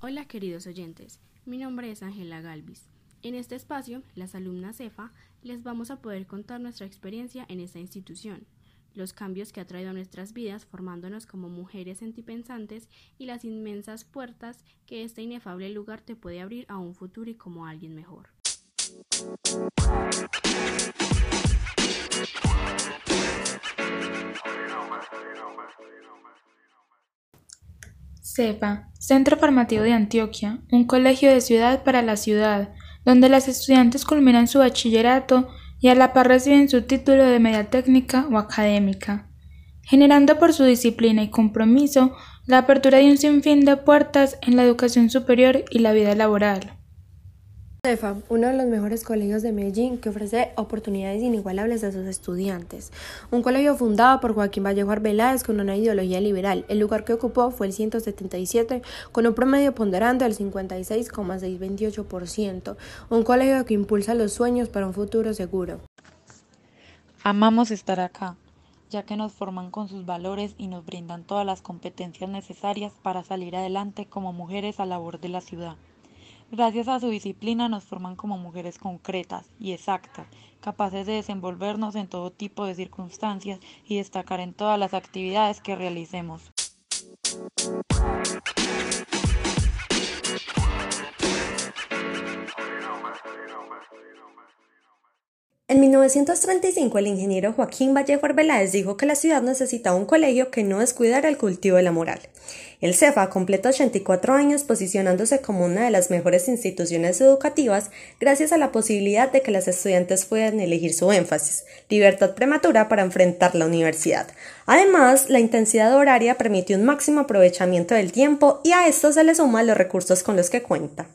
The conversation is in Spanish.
Hola queridos oyentes, mi nombre es Ángela Galvis. En este espacio, las alumnas CEFA les vamos a poder contar nuestra experiencia en esta institución, los cambios que ha traído a nuestras vidas formándonos como mujeres sentipensantes y las inmensas puertas que este inefable lugar te puede abrir a un futuro y como alguien mejor. CEPA, Centro Formativo de Antioquia, un colegio de ciudad para la ciudad, donde las estudiantes culminan su bachillerato y a la par reciben su título de media técnica o académica, generando por su disciplina y compromiso la apertura de un sinfín de puertas en la educación superior y la vida laboral. CEFA, uno de los mejores colegios de Medellín que ofrece oportunidades inigualables a sus estudiantes. Un colegio fundado por Joaquín Vallejo Arbeláez con una ideología liberal. El lugar que ocupó fue el 177 con un promedio ponderando del 56,628%. Un colegio que impulsa los sueños para un futuro seguro. Amamos estar acá, ya que nos forman con sus valores y nos brindan todas las competencias necesarias para salir adelante como mujeres a labor de la ciudad. Gracias a su disciplina nos forman como mujeres concretas y exactas, capaces de desenvolvernos en todo tipo de circunstancias y destacar en todas las actividades que realicemos. En 1935 el ingeniero Joaquín Vallejo Arbeláez dijo que la ciudad necesitaba un colegio que no descuidara el cultivo de la moral. El CEFA completa 84 años posicionándose como una de las mejores instituciones educativas gracias a la posibilidad de que las estudiantes puedan elegir su énfasis, libertad prematura para enfrentar la universidad. Además, la intensidad horaria permite un máximo aprovechamiento del tiempo y a esto se le suman los recursos con los que cuenta.